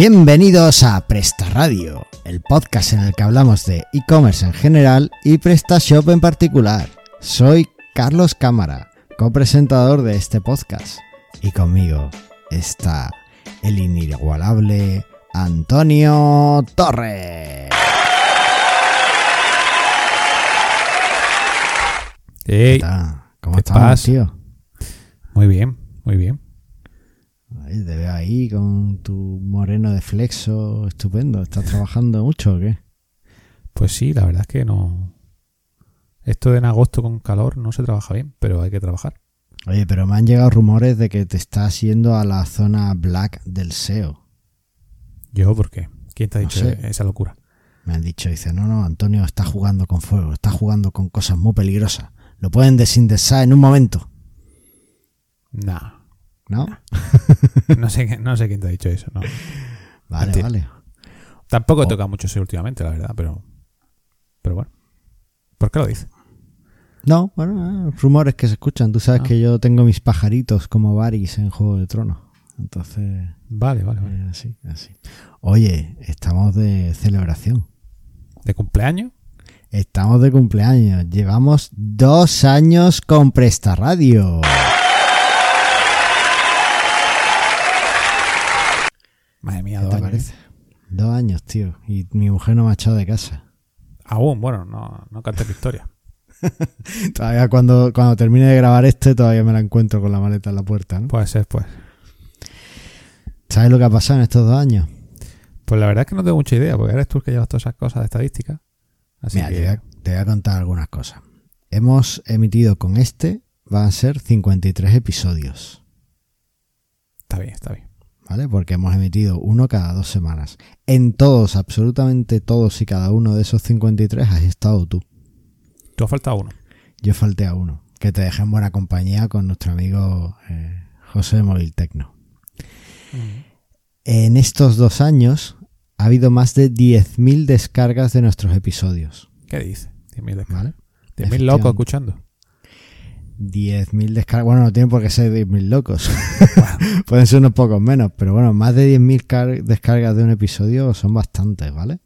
Bienvenidos a Presta Radio, el podcast en el que hablamos de e-commerce en general y PrestaShop en particular. Soy Carlos Cámara, copresentador de este podcast, y conmigo está el inigualable Antonio Torres. ¿Qué tal? ¿Cómo ¿qué estás, pasa? tío? muy bien, muy bien. Ay, te veo ahí con tu moreno de flexo estupendo. ¿Estás trabajando mucho o qué? Pues sí, la verdad es que no. Esto de en agosto con calor no se trabaja bien, pero hay que trabajar. Oye, pero me han llegado rumores de que te estás yendo a la zona black del SEO. Yo, ¿por qué? ¿Quién te ha No dicho sé. esa locura? Me han dicho, dice, no, no, Antonio está jugando con fuego, está jugando con cosas muy peligrosas. Lo pueden desindexar en un momento, Nah. ¿No? No sé, no sé quién te ha dicho eso. No. Vale, Mentira. vale. Tampoco Oh. tocado mucho eso últimamente, la verdad, pero. Pero bueno. ¿Por qué lo dices? No, bueno, eh, rumores que se escuchan. Tú sabes Ah. que yo tengo mis pajaritos como Varys en Juego de Tronos. Entonces, Vale, vale, vale. eh, así, así. Oye, estamos de celebración. ¿De cumpleaños? Estamos de cumpleaños. Llevamos dos años con Presta Radio. Madre mía, ¿Qué dos te años. parece? Dos años, tío. Y mi mujer no me ha echado de casa. Aún, bueno, no, no cantes victoria. Todavía cuando, cuando termine de grabar este, todavía me la encuentro con la maleta en la puerta. ¿no? Puede ser, pues. ¿Sabes lo que ha pasado en estos dos años? Pues la verdad es que no tengo mucha idea, porque eres tú el que llevas todas esas cosas de estadística. Así Mira, que. te, voy a, te voy a contar algunas cosas. Hemos emitido con este, van a ser 53 episodios, Está bien, está bien. ¿Vale? Porque hemos emitido uno cada dos semanas. En todos, absolutamente todos y cada uno de esos 53 has estado tú. Tú has faltado uno. Yo falté a uno, que te dejé en buena compañía con nuestro amigo eh, José de Móvil Tecno. En estos dos años ha habido más de 10.000 descargas de nuestros episodios, ¿Qué dices? 10.000 descargas. ¿vale? 10.000 Efectivamente. locos escuchando. 10.000 descargas, bueno, no tiene por qué ser 10.000 locos, pueden ser unos pocos menos, pero bueno, más de 10.000 car- descargas de un episodio son bastantes, ¿vale?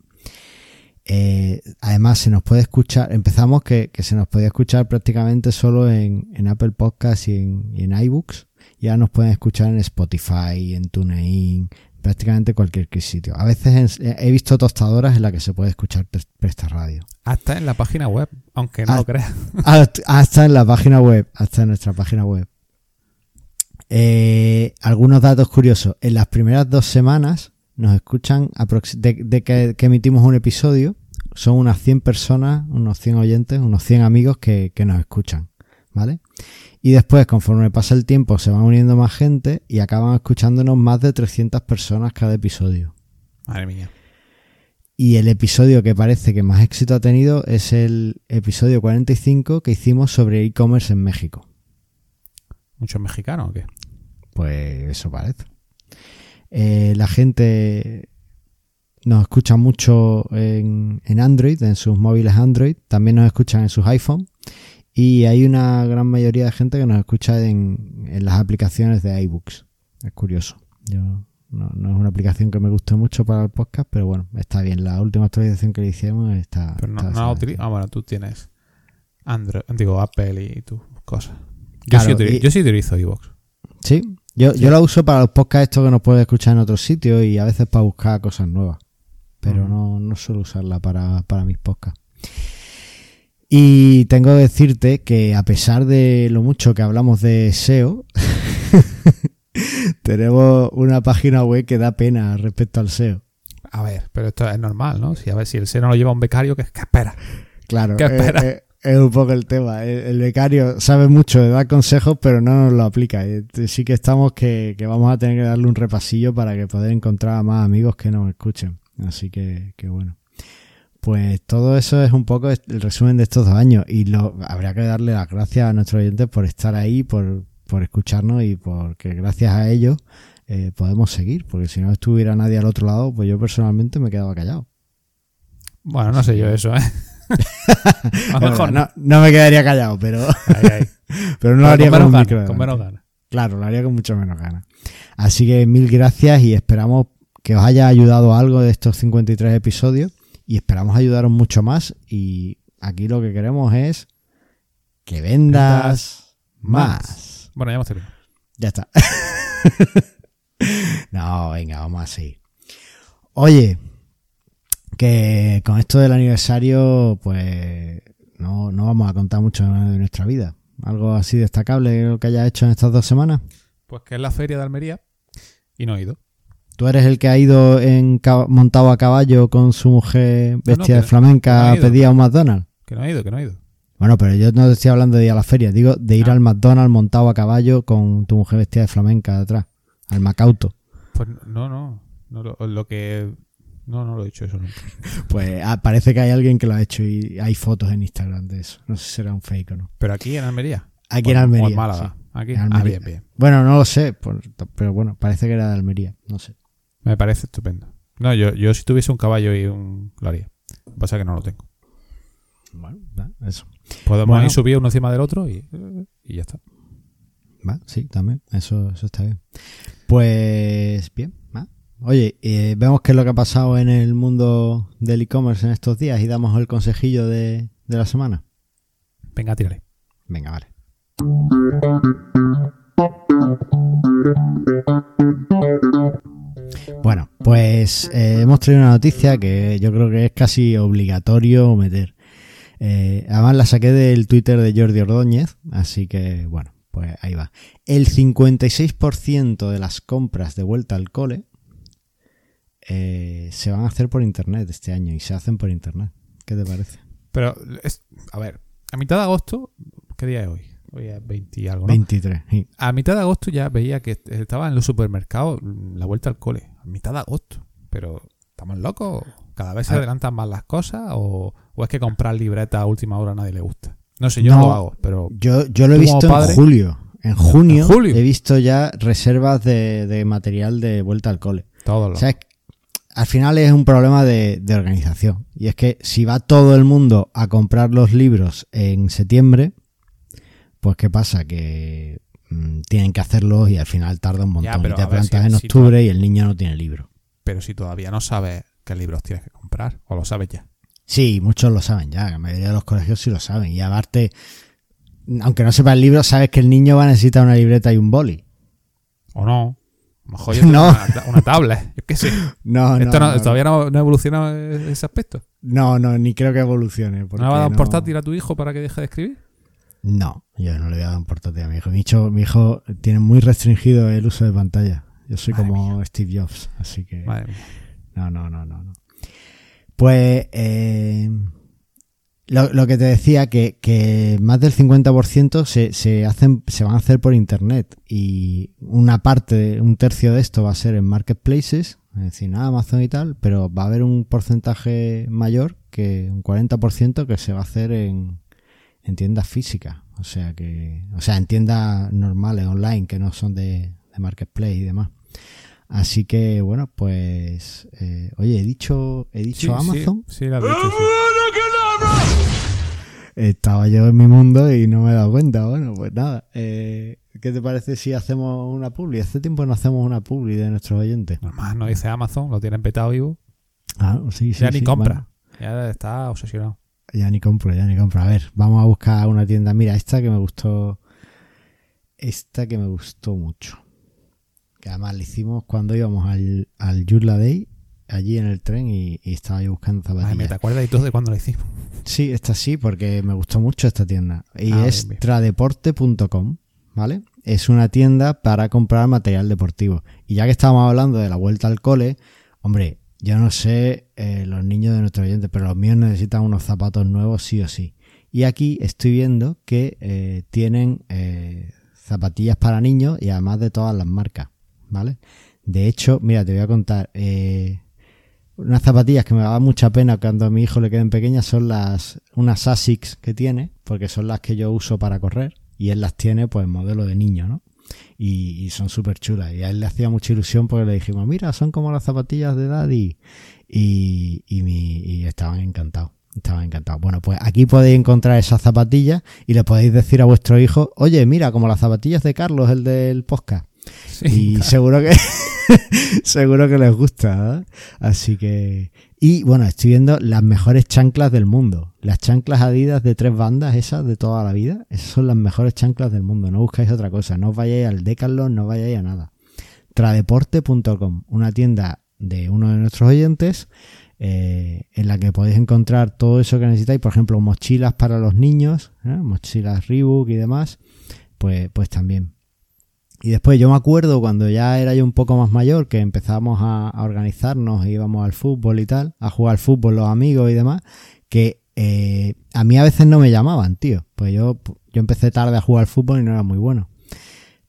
Eh, además, se nos puede escuchar, empezamos que, que se nos podía escuchar prácticamente solo en, en Apple Podcasts y en, y en iBooks, y ahora nos pueden escuchar en Spotify, en TuneIn, prácticamente cualquier sitio. A veces en- he visto tostadoras en las que se puede escuchar Pres- Presta Radio. Hasta en la página web, aunque no lo creas. Hasta en la página web, hasta en nuestra página web. Eh, algunos datos curiosos. En las primeras dos semanas nos escuchan de, de que, que emitimos un episodio. Son unas 100 personas, unos 100 oyentes, unos 100 amigos que, que nos escuchan. ¿Vale? Y después, conforme pasa el tiempo, se van uniendo más gente y acaban escuchándonos más de 300 personas cada episodio. Madre mía. Y el episodio que parece que más éxito ha tenido es el episodio 45 que hicimos sobre e-commerce en México. ¿Muchos mexicanos o qué? Pues eso parece. Eh, la gente nos escucha mucho en, en Android, en sus móviles Android, también nos escuchan en sus iPhone y hay una gran mayoría de gente que nos escucha en, en las aplicaciones de iBooks. Es curioso. Yo no, no es una aplicación que me guste mucho para el podcast, pero bueno, está bien. La última actualización que le hicimos está. Pero no, está- no Ah, bueno, tú tienes Android, digo Apple y tus cosas. Yo, Claro, sí utilizo, y- yo sí utilizo iVoox. Sí, yo, yo la uso para los podcasts estos que nos puedes escuchar en otros sitios y a veces para buscar cosas nuevas. Pero no, no suelo usarla para, para mis podcasts. Y tengo que decirte que a pesar de lo mucho que hablamos de SEO, tenemos una página web que da pena respecto al SEO. A ver, pero esto es normal, ¿no? Si a ver si el SEO no lo lleva un becario, ¿qué, qué espera? Claro, ¿Qué eh, espera? eh, es un poco el tema. El, el becario sabe mucho de dar consejos, pero no nos lo aplica. Y Sí que estamos que, que vamos a tener que darle un repasillo para que poder encontrar a más amigos que nos escuchen. Así que, que bueno. Pues todo eso es un poco el resumen de estos dos años. Y lo, habría que darle las gracias a nuestros oyentes por estar ahí, por, por escucharnos y porque gracias a ellos eh, podemos seguir. Porque si no estuviera nadie al otro lado, pues yo personalmente me quedaba callado. Bueno, no sé yo eso, ¿eh? a lo Bueno, mejor no, no me quedaría callado, pero, pero no lo haría con menos un con menos ganas. Claro, lo haría con mucho menos ganas. Así que mil gracias y esperamos que os haya ayudado algo de estos 53 episodios y esperamos ayudaros mucho más y aquí lo que queremos es que vendas más. Bueno, ya hemos terminado. Ya está. no, venga, vamos así. Oye, que con esto del aniversario, pues no, no vamos a contar mucho de nuestra vida. Algo así destacable que haya hecho en estas dos semanas. Pues que es la feria de Almería y no he ido. ¿Tú eres el que ha ido en montado a caballo con su mujer vestida de flamenca no ha a pedir a un McDonald's? Que no he ido, que no he ido. Bueno, pero yo no te estoy hablando de ir a la feria, digo de ir Ah. al McDonald's montado a caballo con tu mujer vestida de flamenca detrás, al Macauto. Pues no, no. no lo, lo que. No, no lo he dicho eso nunca. Pues ah, parece que hay alguien que lo ha hecho y hay fotos en Instagram de eso. No sé si será un fake o no. Pero aquí en Almería. Aquí O en o Almería. en Málaga. sí. Aquí. En Ah, Almería. bien, bien. Bueno, no lo sé, por- pero bueno, parece que era de Almería, no sé. Me parece estupendo. No, yo, yo si tuviese un caballo y un. Lo haría. Lo que pasa es que no lo tengo. Bueno, eso. Podemos Bueno. ir subir uno encima del otro y, y ya está. Va, sí, también, eso, eso está bien. Pues bien, va. Oye, eh, vemos qué es lo que ha pasado en el mundo del e-commerce en estos días y damos el consejillo de, de la semana. Venga, tírale. Venga, vale. Bueno, pues eh, hemos traído una noticia que yo creo que es casi obligatorio meter. Eh, además la saqué del Twitter de Jordi Ordóñez, así que bueno, pues ahí va. El 56% de las compras de vuelta al cole eh, se van a hacer por internet este año y se hacen por internet. ¿Qué te parece? Pero, es, a ver, a mitad de agosto, ¿qué día es hoy? Hoy es 20 y algo, ¿no? 23. sí. A mitad de agosto ya veía que estaba en los supermercados la vuelta al cole. A mitad de agosto. Pero, ¿estamos locos? ¿Cada vez se A- adelantan más las cosas? ¿O, o es que comprar libreta a última hora a nadie le gusta? No sé, yo no, No. lo hago, pero Yo, yo lo he visto padre- en julio. En junio, ¿En julio? he visto ya reservas de, de material de vuelta al cole. todos O los... sea, es al final es un problema de, de organización. Y es que si va todo el mundo a comprar los libros en septiembre, pues ¿qué pasa? Que mm, tienen que hacerlos y al final tarda un montón. Ya, pero y te plantas si- en si octubre y el niño no tiene libro. Pero si todavía no sabes qué libros tienes que comprar, o lo sabes ya. Sí, muchos lo saben ya, la mayoría de los colegios sí lo saben. Y aparte, aunque no sepa el libro, sabes que el niño va a necesitar una libreta y un boli. O no. A lo mejor yo tengo No. una, una tablet. Yo qué sé. No, Esto no- no, todavía no, no ha evolucionado ese aspecto. no, no, ni creo que evolucione. ¿No va a dar un portátil a tu hijo para que deje de escribir? No, yo no le voy a dar un portátil a mi hijo. Mi hijo, mi hijo tiene muy restringido el uso de pantalla. Yo soy Madre como Steve Jobs, así que... No, no, no, no. no. Pues eh, lo, lo que te decía, que, que más del 50% se, se, hacen, se van a hacer por Internet y una parte, un tercio de esto va a ser en marketplaces, es decir, nada, Amazon y tal, pero va a haber un porcentaje mayor, que un 40% que se va a hacer en, en tiendas físicas, o sea que, o sea, en tiendas normales, online, que no son de, de marketplace y demás. Así que bueno, pues eh, oye, he dicho, he dicho Sí, Amazon. Sí, sí, has dicho, sí. Estaba yo en mi mundo y no me he dado cuenta. Bueno, pues nada. Eh, ¿Qué te parece si hacemos una publi? Hace tiempo no hacemos una publi de nuestros oyentes. Normal, no dice Amazon, lo tienen petado vivo. Ah, sí, sí. ya ni sí, compra. bueno, Ya está obsesionado. Ya ni compro, ya ni compro. A ver, vamos a buscar una tienda. Mira, esta que me gustó. Esta que me gustó mucho. Que además la hicimos cuando íbamos al, al Yurla Day, allí en el tren, y, y estaba yo buscando Ay, zapatillas. me te acuerdas y todo de cuando lo hicimos. Sí, esta sí, porque me gustó mucho esta tienda. Y Ah, es tradeporte.com, ¿vale? Es una tienda para comprar material deportivo. Y ya que estábamos hablando de la vuelta al cole, hombre, yo no sé eh, los niños de nuestro oyente, pero los míos necesitan unos zapatos nuevos sí o sí. Y aquí estoy viendo que eh, tienen eh, zapatillas para niños y además de todas las marcas, ¿vale? De hecho, mira, te voy a contar. unas zapatillas que me daba mucha pena cuando a mi hijo le queden pequeñas son las unas Asics que tiene, porque son las que yo uso para correr y él las tiene pues modelo de niño, ¿no? Y, y son súper chulas y a él le hacía mucha ilusión porque le dijimos, mira, son como las zapatillas de Daddy y, y, mi, y estaban encantados. Estaban encantados. Bueno, pues aquí podéis encontrar esas zapatillas y le podéis decir a vuestro hijo, oye, mira, como las zapatillas de Carlos, el del podcast. Sí, Y seguro que Seguro que les gusta, ¿eh? Así que... Y bueno, estoy viendo las mejores chanclas del mundo. Las chanclas Adidas de tres bandas, esas de toda la vida. Esas son las mejores chanclas del mundo. No buscáis otra cosa. No os vayáis al Decathlon, no vayáis a nada. Tradeporte.com, una tienda de uno de nuestros oyentes eh, en la que podéis encontrar todo eso que necesitáis, por ejemplo, mochilas para los niños, ¿eh? mochilas Reebok y demás, pues, pues también. Y después yo me acuerdo cuando ya era yo un poco más mayor, que empezábamos a, organizarnos, íbamos al fútbol y tal, a jugar al fútbol los amigos y demás, que eh, a mí a veces no me llamaban, tío. Pues yo, yo empecé tarde a jugar al fútbol y no era muy bueno.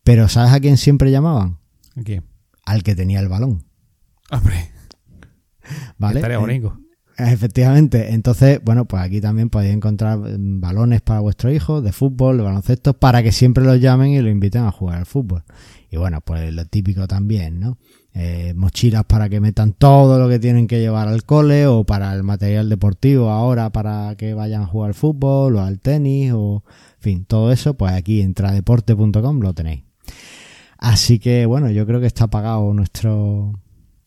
Pero ¿sabes a quién siempre llamaban? ¿A quién? Al que tenía el balón. Hombre. ¿Vale? Estaría bonito. Efectivamente, entonces, bueno, pues aquí también podéis encontrar mm, balones para vuestros hijos de fútbol, de baloncesto, para que siempre los llamen y lo inviten a jugar al fútbol. Y bueno, pues lo típico también, ¿no? Eh, mochilas para que metan todo lo que tienen que llevar al cole o para el material deportivo ahora para que vayan a jugar al fútbol o al tenis o, en fin, todo eso, pues aquí en tradeporte.com lo tenéis. Así que bueno, yo creo que está pagado nuestro,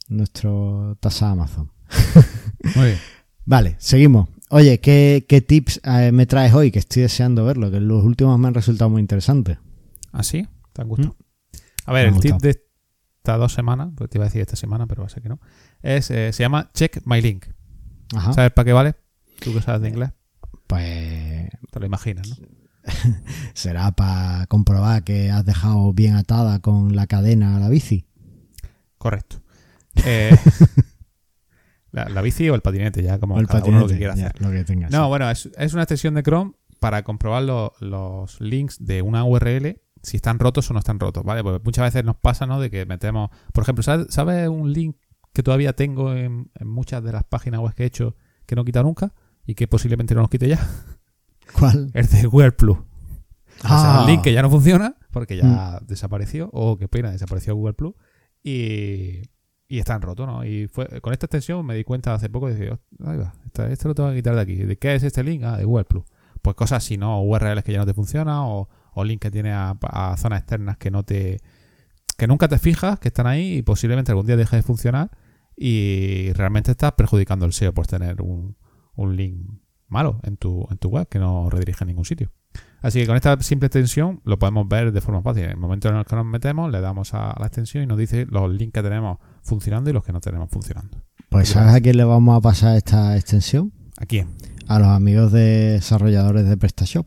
nuestro tasa Amazon. Muy bien. Vale, seguimos. Oye, ¿qué, qué tips eh, me traes hoy? Que estoy deseando verlo, que los últimos me han resultado muy interesantes. ¿Ah, sí? ¿Te han gustado? A ver, el tip de estas dos semanas, pues te iba a decir esta semana, pero va a ser que no, es, eh, se llama Check My Link. Ajá. ¿Sabes para qué vale? Tú que sabes de inglés, Pues te lo imaginas, ¿no? será para comprobar que has dejado bien atada con la cadena a la bici. Correcto. Eh, la, la bici o el patinete, ya como o el cada uno lo que patinete, quiera ya, hacer. lo que tengas. No, bueno, es, es una extensión de Chrome para comprobar lo- los links de una URL si están rotos o no están rotos, ¿vale? Porque muchas veces nos pasa, ¿no? De que metemos, por ejemplo, ¿sabes, sabes un link que todavía tengo en, en muchas de las páginas web que he hecho que no he quitado nunca y que posiblemente no los quite ya? ¿Cuál? Es de Google Plus. O sea, Ah. un link que ya no funciona porque ya desapareció, o qué pena, desapareció Google Plus y, y están rotos, ¿no? Y fue, con esta extensión me di cuenta hace poco y dije, "Oh, ahí esto lo tengo que quitar de aquí. ¿De qué es este link? Ah, de Google. Pues cosas así, ¿no? URLs que ya no te funcionan o, o link que tiene a, a zonas externas que no te. que nunca te fijas, que están ahí y posiblemente algún día deje de funcionar y realmente estás perjudicando el SEO por tener un, un link malo en tu, en tu web que no redirige a ningún sitio. Así que con esta simple extensión lo podemos ver de forma fácil. En el momento en el que nos metemos, le damos a la extensión y nos dice los links que tenemos funcionando y los que no tenemos funcionando. Pues ¿sabes a quién le vamos a pasar esta extensión? ¿A quién? a los amigos de desarrolladores de PrestaShop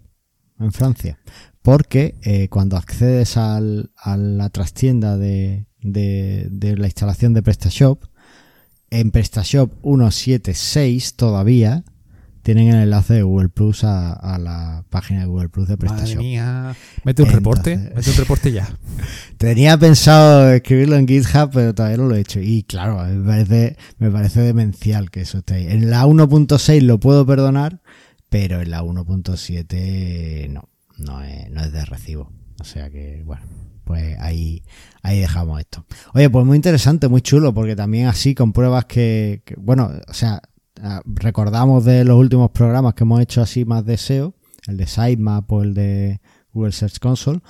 en Francia. Porque eh, cuando accedes al- a la trastienda de, de- de la instalación de PrestaShop, en PrestaShop 176 todavía tienen el enlace de Google Plus a, a la página de Google Plus de Madre mía. Mete un reporte. Mete un reporte ya. Tenía pensado escribirlo en GitHub, pero todavía no lo he hecho. Y claro, me parece, me parece demencial que eso esté ahí. En la 1.6 lo puedo perdonar, pero en la 1.7 no, no es, no es de recibo. O sea que, bueno, pues ahí, ahí dejamos esto. Oye, pues muy interesante, muy chulo, porque también así compruebas que, que bueno, o sea, recordamos de los últimos programas que hemos hecho así más de SEO, el de Sitemap o el de Google Search Console,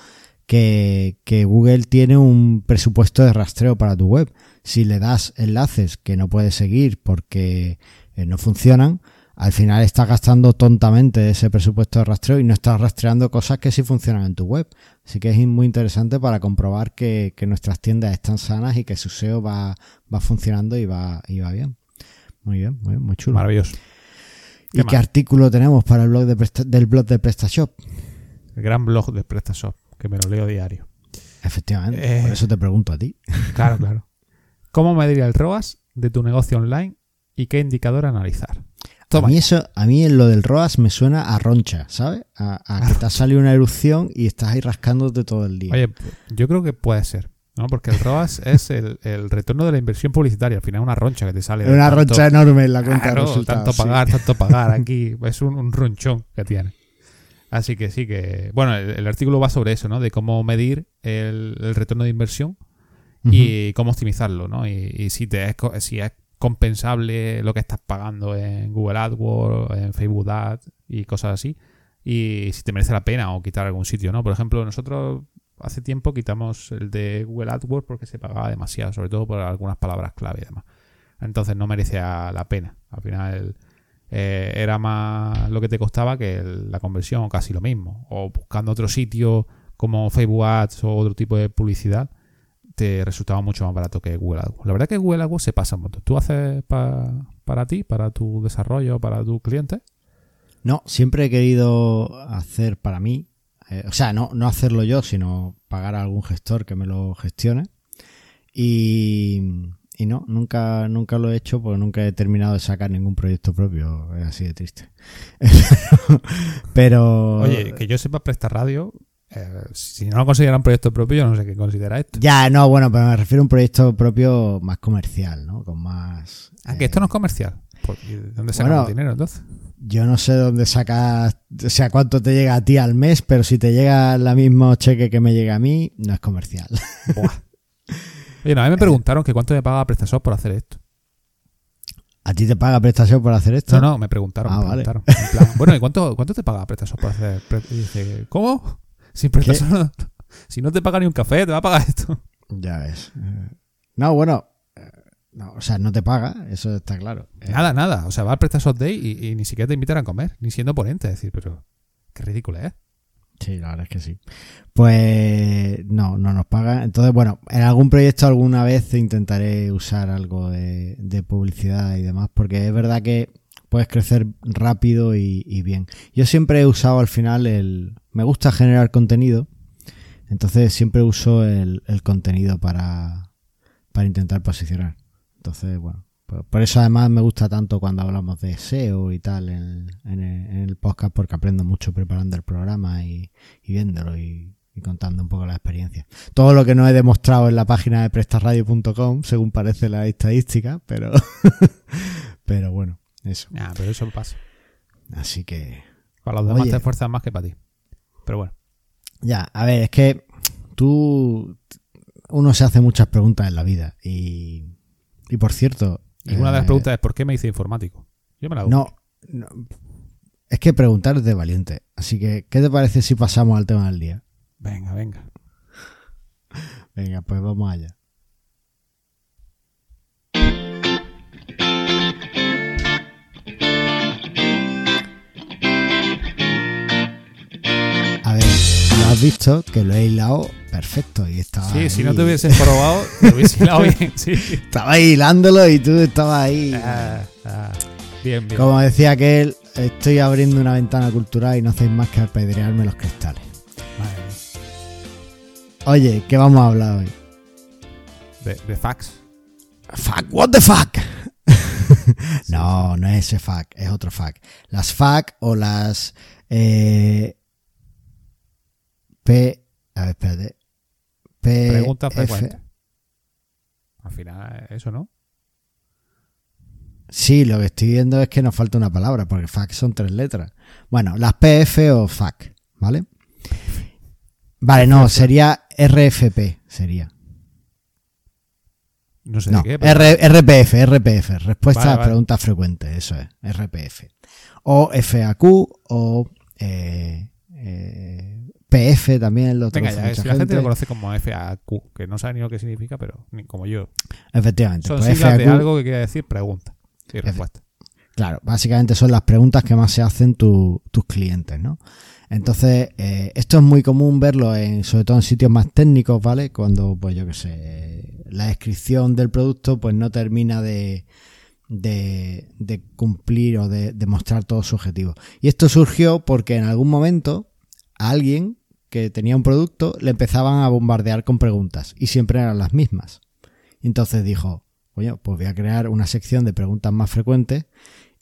que, Google tiene un presupuesto de rastreo para tu web. Si le das enlaces que no puedes seguir porque eh, no funcionan, al final estás gastando tontamente ese presupuesto de rastreo y no estás rastreando cosas que sí funcionan en tu web. Así que es muy interesante para comprobar que, que nuestras tiendas están sanas y que su SEO va, va funcionando y va, y va bien. Muy bien, muy, bien, muy chulo. Maravilloso. ¿Y ¿Qué artículo tenemos para el blog de Presta- del blog de PrestaShop? El gran blog de PrestaShop, que me lo leo diario. Efectivamente, Eh. por eso te pregunto a ti. Claro, claro. ¿Cómo medir el ROAS de tu negocio online y qué indicador analizar? Toma. A mí eso, a mí en lo del ROAS me suena a roncha, ¿sabes? A, a que te ha salido una erupción y estás ahí rascándote todo el día. Oye, yo creo que puede ser, ¿no? Porque el ROAS es el, el retorno de la inversión publicitaria. Al final es una roncha que te sale. una tanto- roncha enorme en la cuenta Claro, de resultados. tanto sí. pagar, tanto pagar aquí. Es un, un ronchón que tiene. Así que sí que. Bueno, el, el artículo va sobre eso, ¿no? De cómo medir el, el retorno de inversión y cómo optimizarlo, ¿no? Y, y si te es, si es compensable lo que estás pagando en Google AdWords, en Facebook Ads y cosas así. Y si te merece la pena o quitar algún sitio, ¿no? Por ejemplo, nosotros hace tiempo quitamos el de Google AdWords porque se pagaba demasiado, sobre todo por algunas palabras clave y demás. Entonces no merecía la pena. Al final eh, era más lo que te costaba que la conversión, o casi lo mismo. O buscando otro sitio como Facebook Ads o otro tipo de publicidad, te resultaba mucho más barato que Google AdWords. La verdad es que Google AdWords se pasa montón. ¿Tú haces para ti, para tu desarrollo, para tu cliente? No, siempre he querido hacer para mí, eh, o sea, no, no hacerlo yo, sino pagar a algún gestor que me lo gestione. Y, y no, nunca, nunca lo he hecho porque nunca he terminado de sacar ningún proyecto propio. Es así de triste. Pero. Oye, que yo sepa prestar radio. Eh, si no lo considera un proyecto propio, yo no sé qué considera esto. Ya, no, bueno, pero me refiero a un proyecto propio más comercial, ¿no? Con más. Ah, que esto no es comercial. ¿Dónde sacas el dinero entonces? Yo no sé dónde sacas, o sea, cuánto te llega a ti al mes, pero si te llega el mismo cheque que me llega a mí, no es comercial. Oye, a mí me preguntaron que cuánto me paga PrestaShop por hacer esto. ¿A ti te paga PrestaShop por hacer esto? No, no, me preguntaron. Ah, vale. bueno, ¿y cuánto, cuánto te paga PrestaShop por hacer? Y dice, ¿cómo? Sin si no te paga ni un café, te va a pagar esto. Ya ves. No, bueno, no, o sea, no te paga, eso está claro. Eh, nada, nada. O sea, va al PrestaShop Day y, ni siquiera te invitan a comer, ni siendo ponente. Es decir, pero qué ridículo es. Sí, la verdad es que sí. Pues no, no nos paga. Entonces, bueno, en algún proyecto alguna vez intentaré usar algo de, publicidad y demás, porque es verdad que puedes crecer rápido y, bien. Yo siempre he usado al final el... Me gusta generar contenido, entonces siempre uso el, el contenido para, para intentar posicionar. Entonces, bueno, por, eso además me gusta tanto cuando hablamos de SEO y tal en, el, podcast, porque aprendo mucho preparando el programa y, viéndolo y, contando un poco la experiencia. Todo lo que no he demostrado en la página de prestarradio.com, según parece la estadística, pero, pero bueno, eso. Ah, pero eso pasa. Así que. Para los demás te esfuerzas más que para ti. Pero bueno. Ya, a ver, es que tú. Uno se hace muchas preguntas en la vida y y por cierto. Y una de las eh, preguntas es: ¿por qué me hice informático? Yo me la hago. No, Es que preguntar es de valiente. Así que, ¿qué te parece si pasamos al tema del día? Venga, venga. Venga, pues vamos allá. A ver, lo has visto que lo he hilado perfecto. Y estaba sí, si no te hubiesen probado, te hubiese hilado bien. Sí. Estaba hilándolo y tú estabas ahí. Ah, ah, bien, bien. Como decía aquel, estoy abriendo una ventana cultural y no hacéis más que apedrearme los cristales. Oye, ¿qué vamos a hablar hoy? De, de fax. Fuck, what the fuck? no, no es ese fuck, es otro fuck. Las fuck o las eh, P. A ver, espérate. Pregunta frecuente. Al final, eso no. Sí, lo que estoy viendo es que nos falta una palabra, porque FAC son tres letras. Bueno, las PF o FAC, ¿vale? Vale, no, sería RFP, sería. No sé de qué. RPF, RPF, respuesta a preguntas frecuentes, eso es, RPF. O FAQ o eh, eh, PF también lo Venga, ya, la gente. lo conoce como FAQ, que no sabe ni lo que significa, pero ni como yo. Efectivamente. Son pues siglas de algo que quiere decir pregunta y respuesta. Claro, básicamente son las preguntas que más se hacen tus clientes, ¿no? Entonces, eh, esto es muy común verlo en, sobre todo en sitios más técnicos, ¿vale? Cuando, pues yo qué sé, la descripción del producto pues no termina de, de, de cumplir o de, de mostrar todo su objetivo. Y esto surgió porque en algún momento alguien que tenía un producto le empezaban a bombardear con preguntas y siempre eran las mismas. Entonces dijo, oye, pues voy a crear una sección de preguntas más frecuentes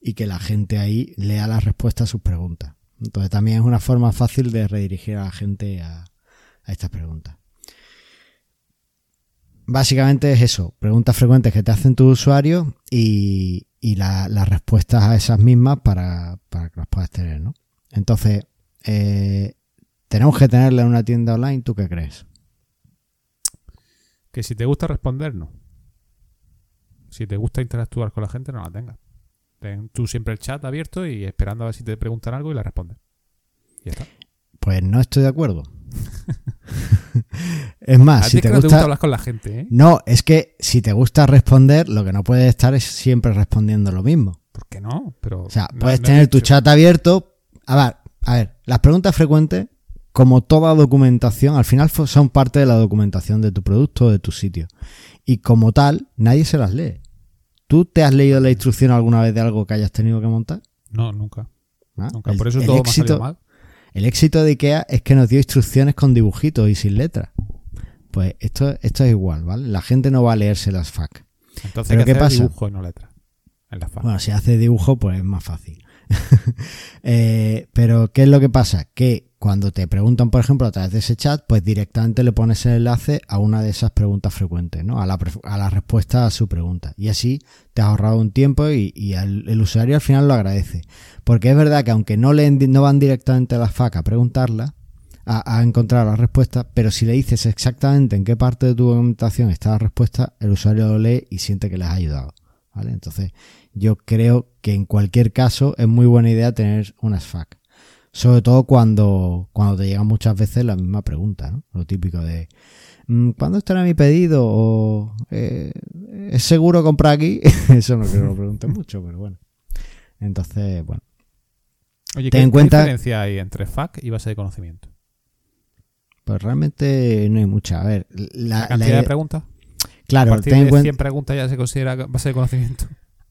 y que la gente ahí lea las respuestas a sus preguntas. Entonces también es una forma fácil de redirigir a la gente a, estas preguntas. Básicamente es eso, preguntas frecuentes que te hacen tus usuarios y, las respuestas a esas mismas para, para que las puedas tener, ¿no? Entonces, eh, tenemos que tenerla en una tienda online, ¿tú qué crees? Que si te gusta responder, no. Si te gusta interactuar con la gente, no la tengas. Ten tú siempre el chat abierto y esperando a ver si te preguntan algo y la respondes. Y ya está. Pues no estoy de acuerdo. es más, si te que no te gusta... gusta hablar con la gente, ¿eh? No, es que si te gusta responder, lo que no puedes estar es siempre respondiendo lo mismo. ¿Por qué no? Pero, O sea, no- puedes no tener tu chat abierto. A ver, a ver, las preguntas frecuentes, como toda documentación, al final son parte de la documentación de tu producto o de tu sitio. Y como tal, nadie se las lee. ¿Tú te has leído la instrucción alguna vez de algo que hayas tenido que montar? No, nunca. ¿Ah? nunca. El- Por eso todo me ha éxito, mal. El éxito de IKEA es que nos dio instrucciones con dibujitos y sin letras. Pues esto, esto es igual, ¿vale? La gente no va a leerse las FAQ. Entonces ¿Pero qué hacer pasa? dibujo y no letra. En la faz. Bueno, si hace dibujo, pues es más fácil. Eh, pero, ¿qué es lo que pasa? Que cuando te preguntan, por ejemplo, a través de ese chat, pues directamente le pones el enlace a una de esas preguntas frecuentes, ¿no? A la, a la respuesta a su pregunta. Y así te has ahorrado un tiempo y, y el usuario al final lo agradece. Porque es verdad que aunque no, leen, no van directamente a la FAQ a preguntarla, a, encontrar la respuesta, pero si le dices exactamente en qué parte de tu documentación está la respuesta, el usuario lo lee y siente que les ha ayudado. ¿Vale? Entonces, yo creo que en cualquier caso es muy buena idea tener unas FAQ. Sobre todo cuando, cuando te llegan muchas veces la misma pregunta, ¿no? Lo típico de "Mm, ¿cuándo estará mi pedido? o eh, ¿es seguro comprar aquí? Eso no creo que lo pregunten mucho, pero bueno. Entonces, bueno. Oye, ¿qué, en qué cuenta- diferencia hay entre FAQ y base de conocimiento? Pues realmente no hay mucha. A ver, la, ¿La cantidad la- de preguntas? claro, ¿A partir ten de cuenta- 100 preguntas ya se considera base de conocimiento?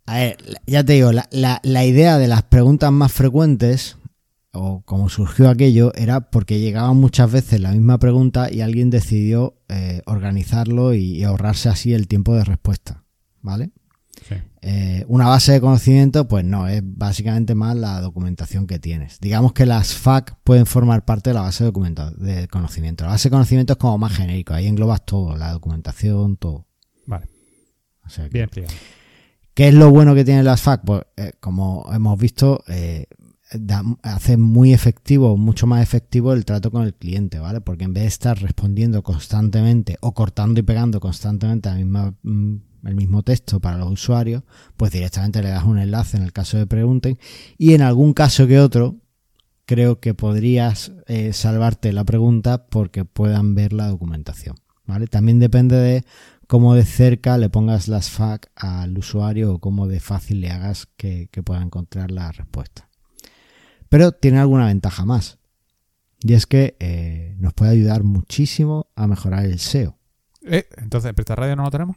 A ver, ya te digo, la- la idea de las preguntas más frecuentes, o como surgió aquello, era porque llegaban muchas veces la misma pregunta y alguien decidió eh, organizarlo y, y ahorrarse así el tiempo de respuesta. ¿Vale? Sí. Eh, una base de conocimiento, pues no, es básicamente más la documentación que tienes. Digamos que las FAQ pueden formar parte de la base de, de conocimiento. La base de conocimiento es como más genérico, ahí englobas todo, la documentación, todo. Vale, O sea que- bien explicado. ¿Qué es lo bueno que tienen las FAQ? Pues eh, como hemos visto, da- hace muy efectivo, mucho más efectivo el trato con el cliente, ¿vale? Porque en vez de estar respondiendo constantemente o cortando y pegando constantemente la misma, mm, el mismo texto para los usuarios, pues directamente le das un enlace en el caso de pregunten y en algún caso que otro creo que podrías eh, salvarte la pregunta porque puedan ver la documentación, ¿vale? También depende de cómo de cerca le pongas las FAQ al usuario o cómo de fácil le hagas que, que pueda encontrar la respuesta. Pero tiene alguna ventaja más. Y es que eh, nos puede ayudar muchísimo a mejorar el SEO. Eh, entonces, ¿en Presta Radio no lo tenemos?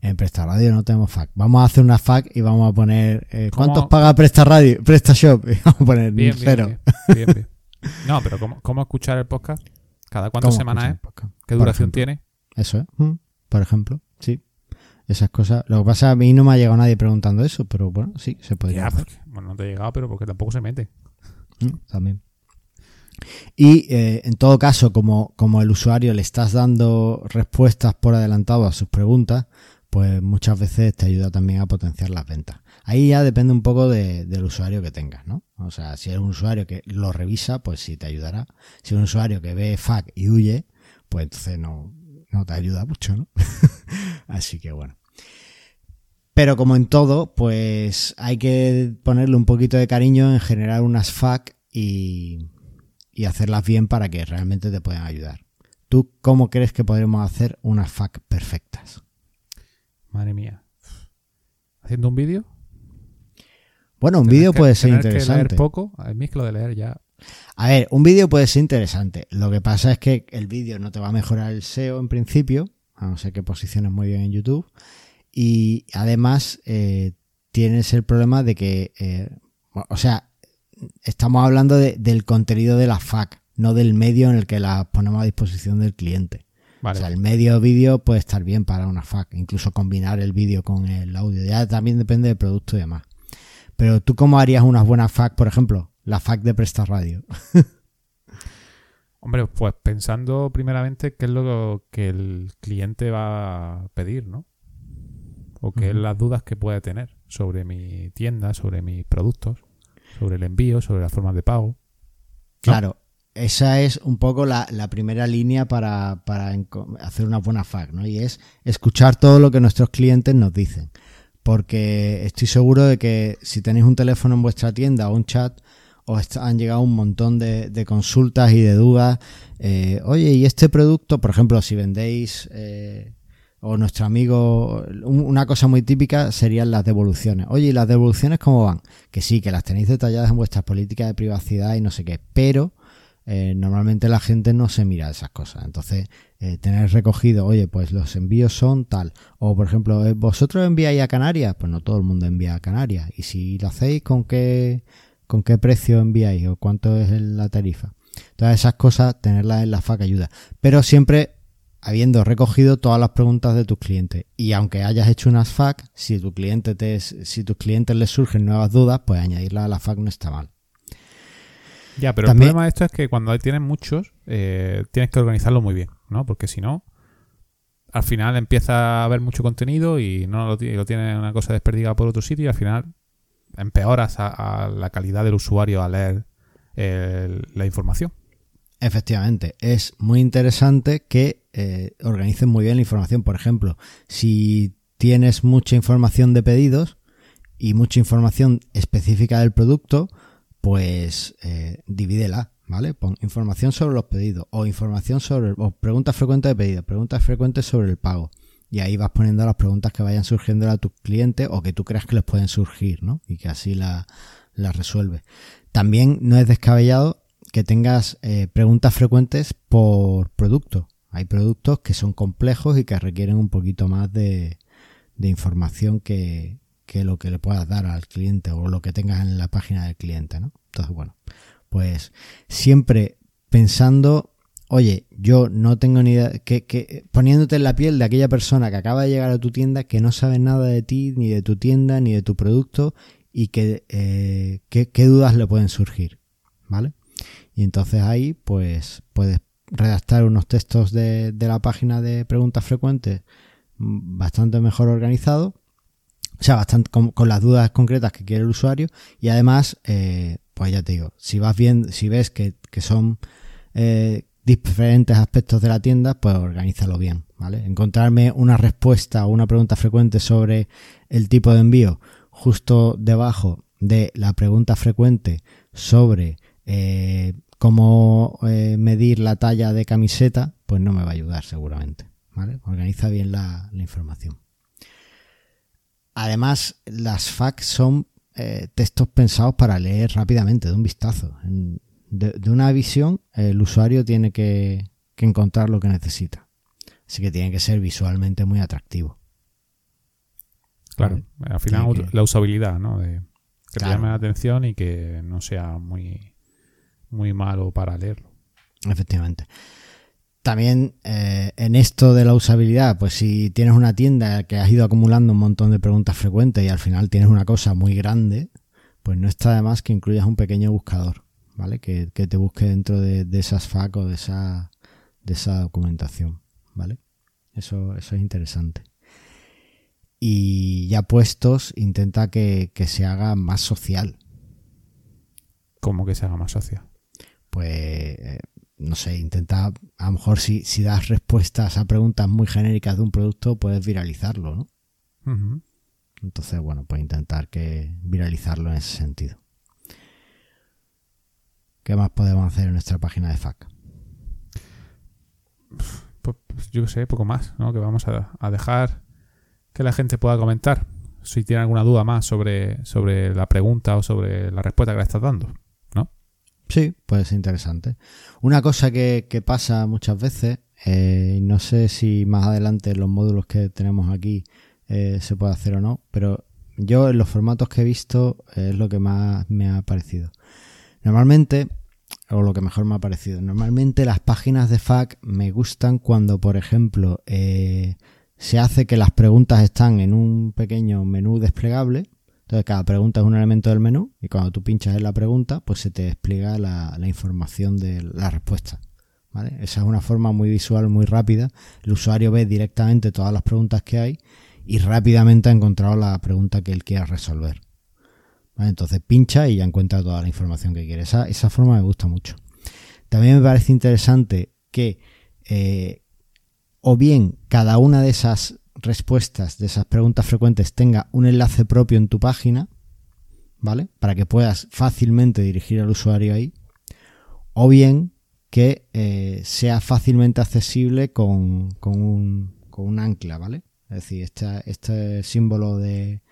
En Presta Radio no tenemos FAQ. Vamos a hacer una FAQ y vamos a poner eh, ¿Cómo? ¿cuántos paga Presta Radio? Presta Shop. Y vamos a poner Bien, cero. bien, bien, bien. No, pero ¿cómo, ¿cómo escuchar el podcast? ¿Cada cuántas ¿Cómo semanas es? podcast? ¿Qué duración ejemplo. tiene? Eso es. Mm, Por ejemplo. Esas cosas. Lo que pasa, a mí no me ha llegado nadie preguntando eso, pero bueno, sí, se podría Ya, hacer. porque- bueno, no te he llegado, pero porque tampoco se mete. Mm, También. Y eh, en todo caso, como, como el usuario le estás dando respuestas por adelantado a sus preguntas, pues muchas veces te ayuda también a potenciar las ventas. Ahí ya depende un poco de- del usuario que tengas, ¿no? O sea, si eres un usuario que lo revisa, pues sí te ayudará. Si eres un usuario que ve FAQ y huye, pues entonces no, no te ayuda mucho, ¿no? Así que bueno. Pero como en todo, pues hay que ponerle un poquito de cariño en generar unas FAQ y, y hacerlas bien para que realmente te puedan ayudar. ¿Tú cómo crees que podremos hacer unas FAQ perfectas? Madre mía. ¿Haciendo un vídeo? Bueno, un vídeo puede ser tener que interesante. leer poco. A mí es que lo de leer ya... A ver, un vídeo puede ser interesante. Lo que pasa es que el vídeo no te va a mejorar el SEO en principio, a no ser que posiciones muy bien en YouTube. Y además eh, tienes el problema de que, eh, o sea, estamos hablando de- del contenido de la FAQ, no del medio en el que la ponemos a disposición del cliente. Vale. O sea, el medio vídeo puede estar bien para una FAQ, incluso combinar el vídeo con el audio. Ya también depende del producto y demás. Pero tú, ¿cómo harías unas buenas FAQ, por ejemplo? La FAQ de Presta Radio. Hombre, pues pensando primeramente qué es lo que el cliente va a pedir, ¿no? O qué es Ujú. las dudas que puede tener sobre mi tienda, sobre mis productos, sobre el envío, sobre las formas de pago. Claro, esa es un poco la, la primera línea para, para hacer una buena FAQ, ¿no? Y es escuchar todo lo que nuestros clientes nos dicen. Porque estoy seguro de que si tenéis un teléfono en vuestra tienda o un chat, os han llegado un montón de, consultas y de dudas. Eh, oye, y este producto, por ejemplo, si vendéis eh, o nuestro amigo, una cosa muy típica serían las devoluciones. Oye, ¿y las devoluciones cómo van? Que sí, que las tenéis detalladas en vuestras políticas de privacidad y no sé qué, pero eh, normalmente la gente no se mira esas cosas. Entonces, eh, tener recogido, oye, pues los envíos son tal. O, por ejemplo, ¿vosotros enviáis a Canarias? Pues no todo el mundo envía a Canarias. Y si lo hacéis, ¿con qué, con qué precio enviáis? ¿O cuánto es la tarifa? Todas esas cosas, tenerlas en la FAC ayuda. Pero siempre habiendo recogido todas las preguntas de tus clientes. Y aunque hayas hecho unas FAQ, si tu cliente te, si tus clientes les surgen nuevas dudas, pues añadirlas a la FAQ no está mal. Ya, pero el problema de esto es que cuando tienes muchos, eh, tienes que organizarlo muy bien, ¿no? Porque si no, al final empieza a haber mucho contenido y no lo, lo tienes una cosa desperdigada por otro sitio y al final empeoras a, la calidad del usuario a leer la información. Efectivamente, es muy interesante que eh, organicen muy bien la información. Por ejemplo, si tienes mucha información de pedidos y mucha información específica del producto, pues eh, divídela, ¿vale? Pon información sobre los pedidos o información sobre, o preguntas frecuentes de pedidos, preguntas frecuentes sobre el pago. Y ahí vas poniendo las preguntas que vayan surgiendo a tus clientes o que tú creas que les pueden surgir, ¿no? Y que así las la resuelve. También no es descabellado que tengas eh, preguntas frecuentes por producto. Hay productos que son complejos y que requieren un poquito más de, información que, lo que le puedas dar al cliente o lo que tengas en la página del cliente, ¿no? Entonces, bueno, pues siempre pensando, oye, yo no tengo ni idea, que, poniéndote en la piel de aquella persona que acaba de llegar a tu tienda, que no sabe nada de ti, ni de tu tienda, ni de tu producto, y que, eh, dudas le pueden surgir, ¿vale? Y entonces ahí, pues, puedes redactar unos textos de, la página de preguntas frecuentes mm, bastante mejor organizado, o sea, bastante con, las dudas concretas que quiere el usuario y además, eh, pues ya te digo, si vas bien, si ves que, son eh, diferentes aspectos de la tienda, pues organízalo bien, ¿vale? Encontrarme una respuesta o una pregunta frecuente sobre el tipo de envío justo debajo de la pregunta frecuente sobre eh, cómo eh, medir la talla de camiseta, pues no me va a ayudar seguramente. ¿vale? Organiza bien la, información. Además, las FAQ son eh, textos pensados para leer rápidamente, de un vistazo. De, una visión, el usuario tiene que, encontrar lo que necesita. Así que tiene que ser visualmente muy atractivo. Claro, al final la usabilidad, ¿no? De, que llame la atención y que no sea muy muy malo para leerlo. Efectivamente. También eh, en esto de la usabilidad, pues si tienes una tienda que has ido acumulando un montón de preguntas frecuentes y al final tienes una cosa muy grande, pues no está de más que incluyas un pequeño buscador, ¿vale? Que, te busque dentro de, esas FAQ o de esa, de esa documentación, ¿vale? Eso, eso es interesante. Y ya puestos, intenta que, que se haga más social. ¿Cómo que se haga más social? pues eh, no sé, intenta, a lo mejor si, si das respuestas a preguntas muy genéricas de un producto, puedes viralizarlo, ¿no? Entonces, bueno, pues intentar que viralizarlo en ese sentido. ¿Qué más podemos hacer en nuestra página de FAQ? Pues, pues, yo qué sé, poco más, ¿no? Que vamos a, dejar que la gente pueda comentar si tiene alguna duda más sobre, sobre la pregunta o sobre la respuesta que le estás dando. Sí, puede ser interesante. Una cosa que, pasa muchas veces, eh, no sé si más adelante los módulos que tenemos aquí eh, se puede hacer o no, pero yo en los formatos que he visto es lo que más me ha parecido. Normalmente, o lo que mejor me ha parecido, normalmente las páginas de FAQ me gustan cuando, por ejemplo, eh, se hace que las preguntas están en un pequeño menú desplegable entonces cada pregunta es un elemento del menú y cuando tú pinchas en la pregunta, pues se te despliega la, información de la respuesta. Esa es una forma muy visual, muy rápida. El usuario ve directamente todas las preguntas que hay y rápidamente ha encontrado la pregunta que él quiera resolver. Entonces pincha y ya encuentra toda la información que quiere. Esa, forma me gusta mucho. También me parece interesante que eh, o bien cada una de esas respuestas de esas preguntas frecuentes tenga un enlace propio en tu página, ¿vale? Para que puedas fácilmente dirigir al usuario ahí. O bien que eh, sea fácilmente accesible con, con, un, con un ancla, ¿vale? Es decir, este símbolo de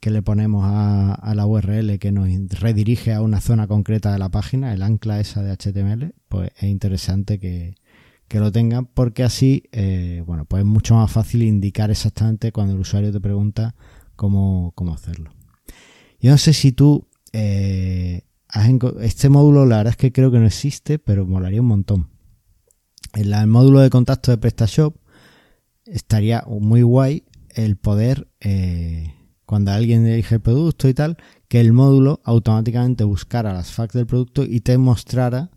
que le ponemos a, la URL que nos redirige a una zona concreta de la página, el ancla esa de HTML, pues es interesante que, que lo tengan porque así, eh, bueno, pues es mucho más fácil indicar exactamente cuando el usuario te pregunta cómo, cómo hacerlo. Yo no sé si tú, eh, has este módulo la verdad es que creo que no existe, pero molaría un montón. En el módulo de contacto de PrestaShop estaría muy guay el poder, eh, cuando alguien elige el producto y tal, que el módulo automáticamente buscara las facts del producto y te mostrara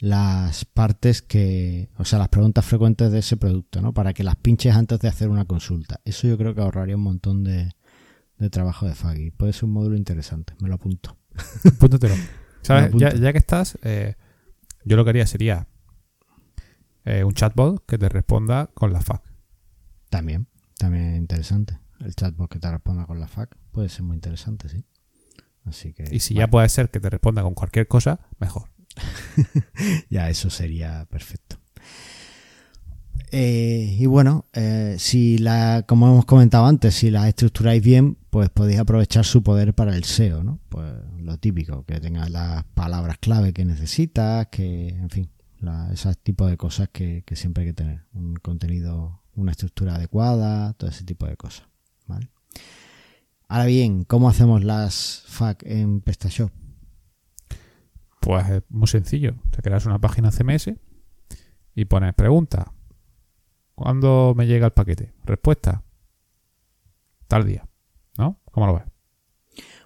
las partes que, o sea, las preguntas frecuentes de ese producto, ¿no? Para que las pinches antes de hacer una consulta. Eso yo creo que ahorraría un montón de, trabajo de Faggy. Puede ser un módulo interesante, me lo apunto. Apúntatelo. ¿Sabes? Ya, que estás, eh, yo lo que haría sería eh, un chatbot que te responda con la FAQ. También, también interesante. El chatbot que te responda con la FAQ puede ser muy interesante, sí. Así que, y si ya puede ser que te responda con cualquier cosa, mejor. ya, eso sería perfecto. Eh, y bueno, eh, si la, como hemos comentado antes, si la estructuráis bien, pues podéis aprovechar su poder para el SEO, ¿no? Pues lo típico, que tenga las palabras clave que necesitas, que, en fin, ese tipo de cosas que, siempre hay que tener. Un contenido, una estructura adecuada, todo ese tipo de cosas, ¿vale? Ahora bien, ¿cómo hacemos las FAQ en PrestaShop? Pues es muy sencillo. Te creas una página CMS y pones pregunta. ¿Cuándo me llega el paquete? Respuesta. Tal día. ¿No? ¿Cómo lo ves?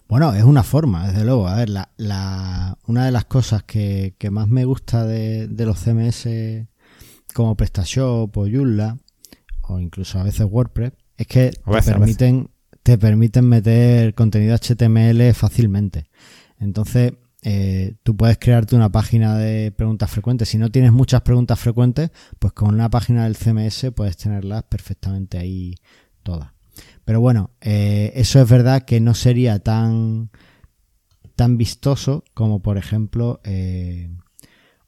Bueno, es una forma, desde luego. A ver, la, una de las cosas que, más me gusta de, los CMS como PrestaShop o Joomla, o incluso a veces WordPress, es que te, permiten, te permiten meter contenido HTML fácilmente. Entonces, eh, tú puedes crearte una página de preguntas frecuentes. Si no tienes muchas preguntas frecuentes, pues con una página del CMS puedes tenerlas perfectamente ahí todas. Pero bueno, eh, eso es verdad que no sería tan, tan vistoso como por ejemplo eh,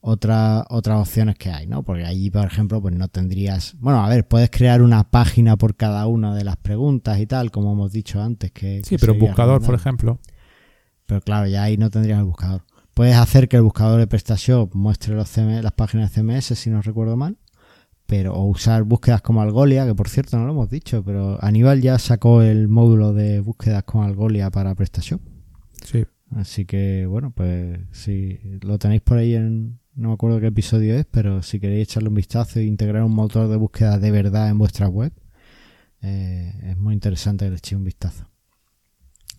otras opciones que hay, ¿no? Porque allí, por ejemplo, pues no tendrías. Bueno, a ver, puedes crear una página por cada una de las preguntas y tal, como hemos dicho antes. que Sí, pero buscador, por ejemplo. Pero claro, ya ahí no tendrías el buscador. Puedes hacer que el buscador de PrestaShop muestre los las páginas de CMS, si no recuerdo mal. Pero, o usar búsquedas como Algolia, que por cierto no lo hemos dicho, pero Aníbal ya sacó el módulo de búsquedas con Algolia para PrestaShop. Sí. Así que, bueno, pues si lo tenéis por ahí en, no me acuerdo qué episodio es, pero si queréis echarle un vistazo e integrar un motor de búsqueda de verdad en vuestra web, eh, es muy interesante que le echéis un vistazo.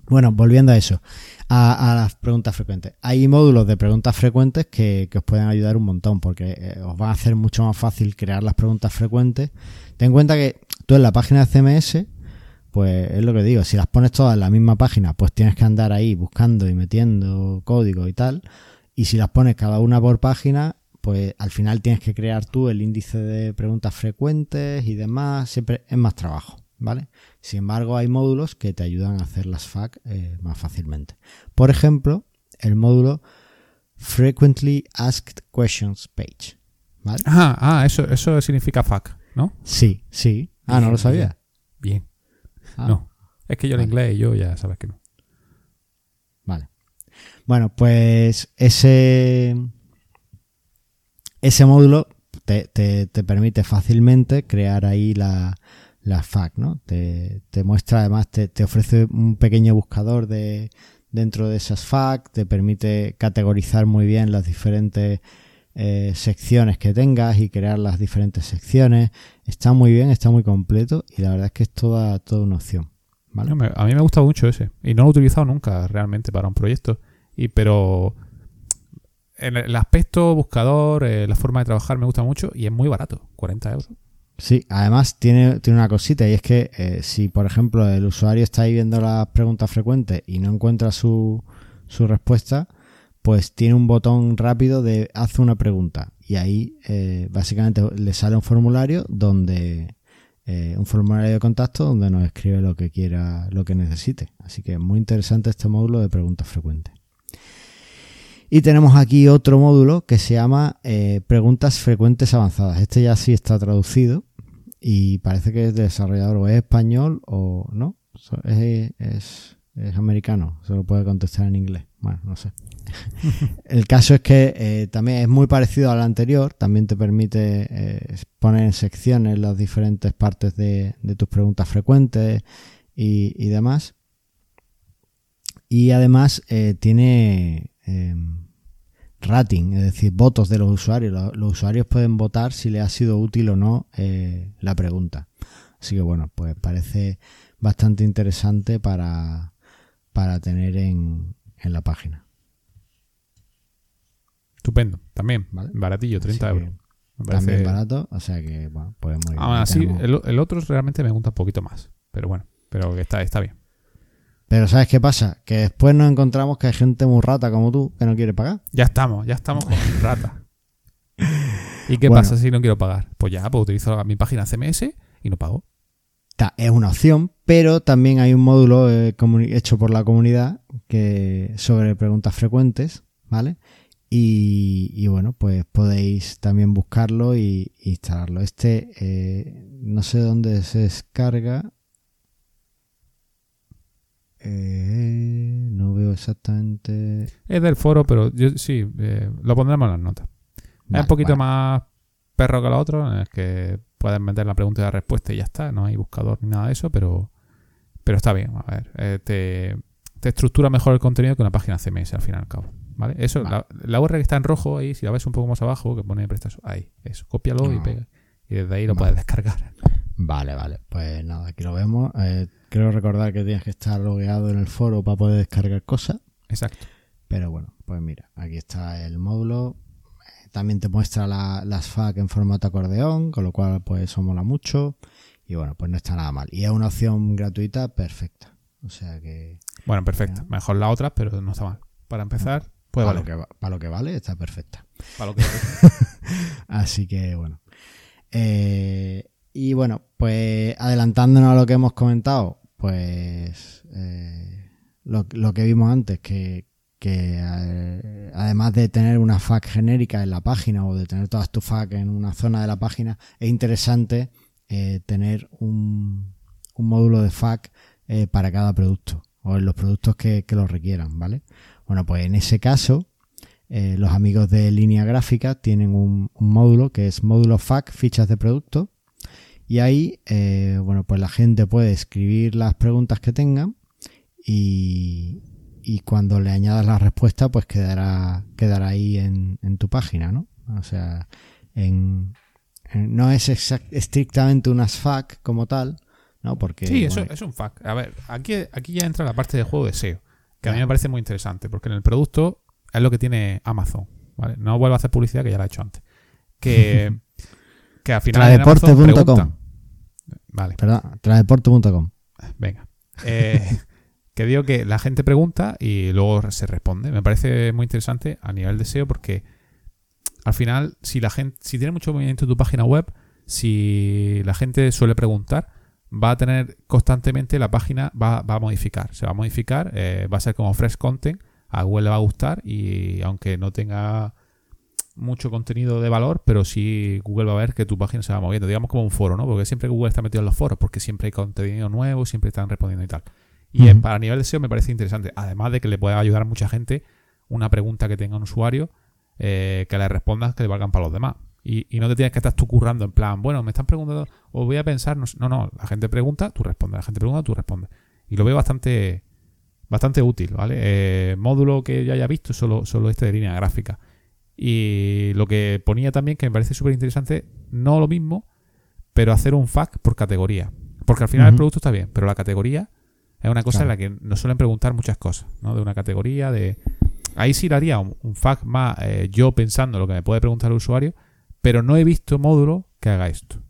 Bueno, volviendo a eso, a, las preguntas frecuentes. Hay módulos de preguntas frecuentes que, os pueden ayudar un montón porque eh, os va a hacer mucho más fácil crear las preguntas frecuentes. Ten en cuenta que tú en la página de CMS, pues es lo que digo, si las pones todas en la misma página, pues tienes que andar ahí buscando y metiendo código y tal. Y si las pones cada una por página, pues al final tienes que crear tú el índice de preguntas frecuentes y demás. Siempre es más trabajo. ¿vale? Sin embargo, hay módulos que te ayudan a hacer las FAQ eh, más fácilmente. Por ejemplo, el módulo Frequently Asked Questions Page. ¿vale? ah, eso, eso significa FAQ, ¿no? Sí, sí. Ah, no lo sabía. Bien. Ah. no. Es que yo en inglés y yo ya sabes que no. Bueno, pues ese, ese módulo te, te permite fácilmente crear ahí la, la ¿no? Te, muestra además, te, ofrece un pequeño buscador de dentro de esas FAQ, te permite categorizar muy bien las diferentes eh, secciones que tengas y crear las diferentes secciones. Está muy bien, está muy completo y la verdad es que es toda, toda una opción. ¿vale? A mí me gusta mucho ese y no lo he utilizado nunca realmente para un proyecto. Y pero en el aspecto buscador, eh, la forma de trabajar me gusta mucho y es muy barato, 40 euros. Sí, además tiene, tiene una cosita y es que eh, si, por ejemplo, el usuario está ahí viendo las preguntas frecuentes y no encuentra su, su respuesta, pues tiene un botón rápido de haz una pregunta y ahí eh, básicamente le sale un formulario donde un formulario de contacto donde nos escribe lo que quiera, lo que necesite. Así que muy interesante este módulo de preguntas frecuentes. Y tenemos aquí otro módulo que se llama eh, preguntas frecuentes avanzadas. Este ya sí está traducido y parece que es desarrollador o es español o no. Es, es, es americano, se lo puede contestar en inglés. Bueno, no sé. el caso es que eh, también es muy parecido al anterior, también te permite eh, poner en secciones las diferentes partes de, tus preguntas frecuentes y, demás. Y además eh, tiene em, rating, es decir, votos de los usuarios. Los, los, usuarios pueden votar si le ha sido útil o no la pregunta. Así que bueno, pues parece bastante interesante para, para tener en, en la página. Estupendo, también, baratillo, 30 euros. También barato, o sea que, bueno, podemos ir. Aún así, el, otro realmente me gusta un poquito más, pero bueno, pero está, está bien. Pero ¿sabes qué pasa? Que después nos encontramos que hay gente muy rata como tú que no quiere pagar. Ya estamos, ya estamos con rata. ¿Y qué pasa si no quiero pagar? Pues ya, pues utilizo mi página CMS y no pago. Es una opción, pero también hay un módulo eh, hecho por la comunidad que sobre preguntas frecuentes, ¿vale? Y, bueno, pues podéis también buscarlo y, instalarlo. Este eh, no sé dónde se descarga. Eh, no veo exactamente. Es del foro, pero yo sí, lo pondremos en las notas. es un poquito más perro que lo otro, es que puedes meter la pregunta y la respuesta y ya está, no hay buscador ni nada de eso, pero, pero está bien, a ver, eh, te, estructura mejor el contenido que una página CMS al fin y al cabo. ¿Vale? Eso, La, la, URL que está en rojo ahí, si la ves un poco más abajo, que pone prestas, ahí, eso, cópialo y ah. pega. Y desde ahí lo puedes descargar. Vale, vale. Pues nada, aquí lo vemos. Eh, creo recordar que tienes que estar logueado en el foro para poder descargar cosas. Exacto. Pero bueno, pues mira, aquí está el módulo. También te muestra las FAQ en formato acordeón, con lo cual pues eso mola mucho. Y bueno, pues no está nada mal. Y es una opción gratuita perfecta. O sea que... Bueno, perfecta. Mejor la otra, pero no está mal. Para empezar, pues para, lo que, para lo que vale, está perfecta. Para lo que Así que bueno. Eh, y bueno, pues adelantándonos a lo que hemos comentado, pues eh, lo, que vimos antes, que, eh, además de tener una FAQ genérica en la página o de tener todas tus FAQ en una zona de la página, es interesante eh, tener un, módulo de FAQ para cada producto o en los productos que, que lo requieran, ¿vale? Bueno, pues en ese caso, los amigos de línea gráfica tienen un, un, módulo que es módulo FAQ, fichas de producto, y ahí, bueno, pues la gente puede escribir las preguntas que tengan y, y cuando le añadas la respuesta, pues quedará, quedará ahí en, tu página, ¿no? O sea, en, no es estrictamente unas FAQ como tal, ¿no? Porque, sí, eso es un FAQ. A ver, aquí, aquí ya entra la parte de juego de SEO, que a mí me parece muy interesante, porque en el producto es lo que tiene Amazon, ¿vale? No vuelvo a hacer publicidad, que ya la he hecho antes. Que, que al final... Tradeporte.com. Vale. Perdón. Venga. Eh, que digo que la gente pregunta y luego se responde. Me parece muy interesante a nivel de SEO porque al final, si la gente, si tiene mucho movimiento en tu página web, si la gente suele preguntar, va a tener constantemente la página, va, a modificar. Se va a modificar, eh, va a ser como fresh content, a Google le va a gustar y aunque no tenga mucho contenido de valor, pero sí Google va a ver que tu página se va moviendo, digamos como un foro, ¿no? Porque siempre Google está metido en los foros, porque siempre hay contenido nuevo, siempre están respondiendo y tal. Y para nivel de SEO me parece interesante. Además de que le pueda ayudar a mucha gente una pregunta que tenga un usuario, eh, que le respondas que le valgan para los demás. Y, no te tienes que estar tú currando en plan, bueno, me están preguntando, o voy a pensar, no, no, la gente pregunta, tú respondes, la gente pregunta, tú respondes. Y lo veo bastante bastante útil, ¿vale? Eh, módulo que ya haya visto, solo, solo este de línea gráfica. Y lo que ponía también, que me parece súper interesante, no lo mismo, pero hacer un FAQ por categoría. Porque al final el producto está bien, pero la categoría es una cosa en la que nos suelen preguntar muchas cosas, ¿no? De una categoría, de... Ahí sí le haría un, un fact más eh, yo pensando lo que me puede preguntar el usuario, pero no he visto módulo que haga esto.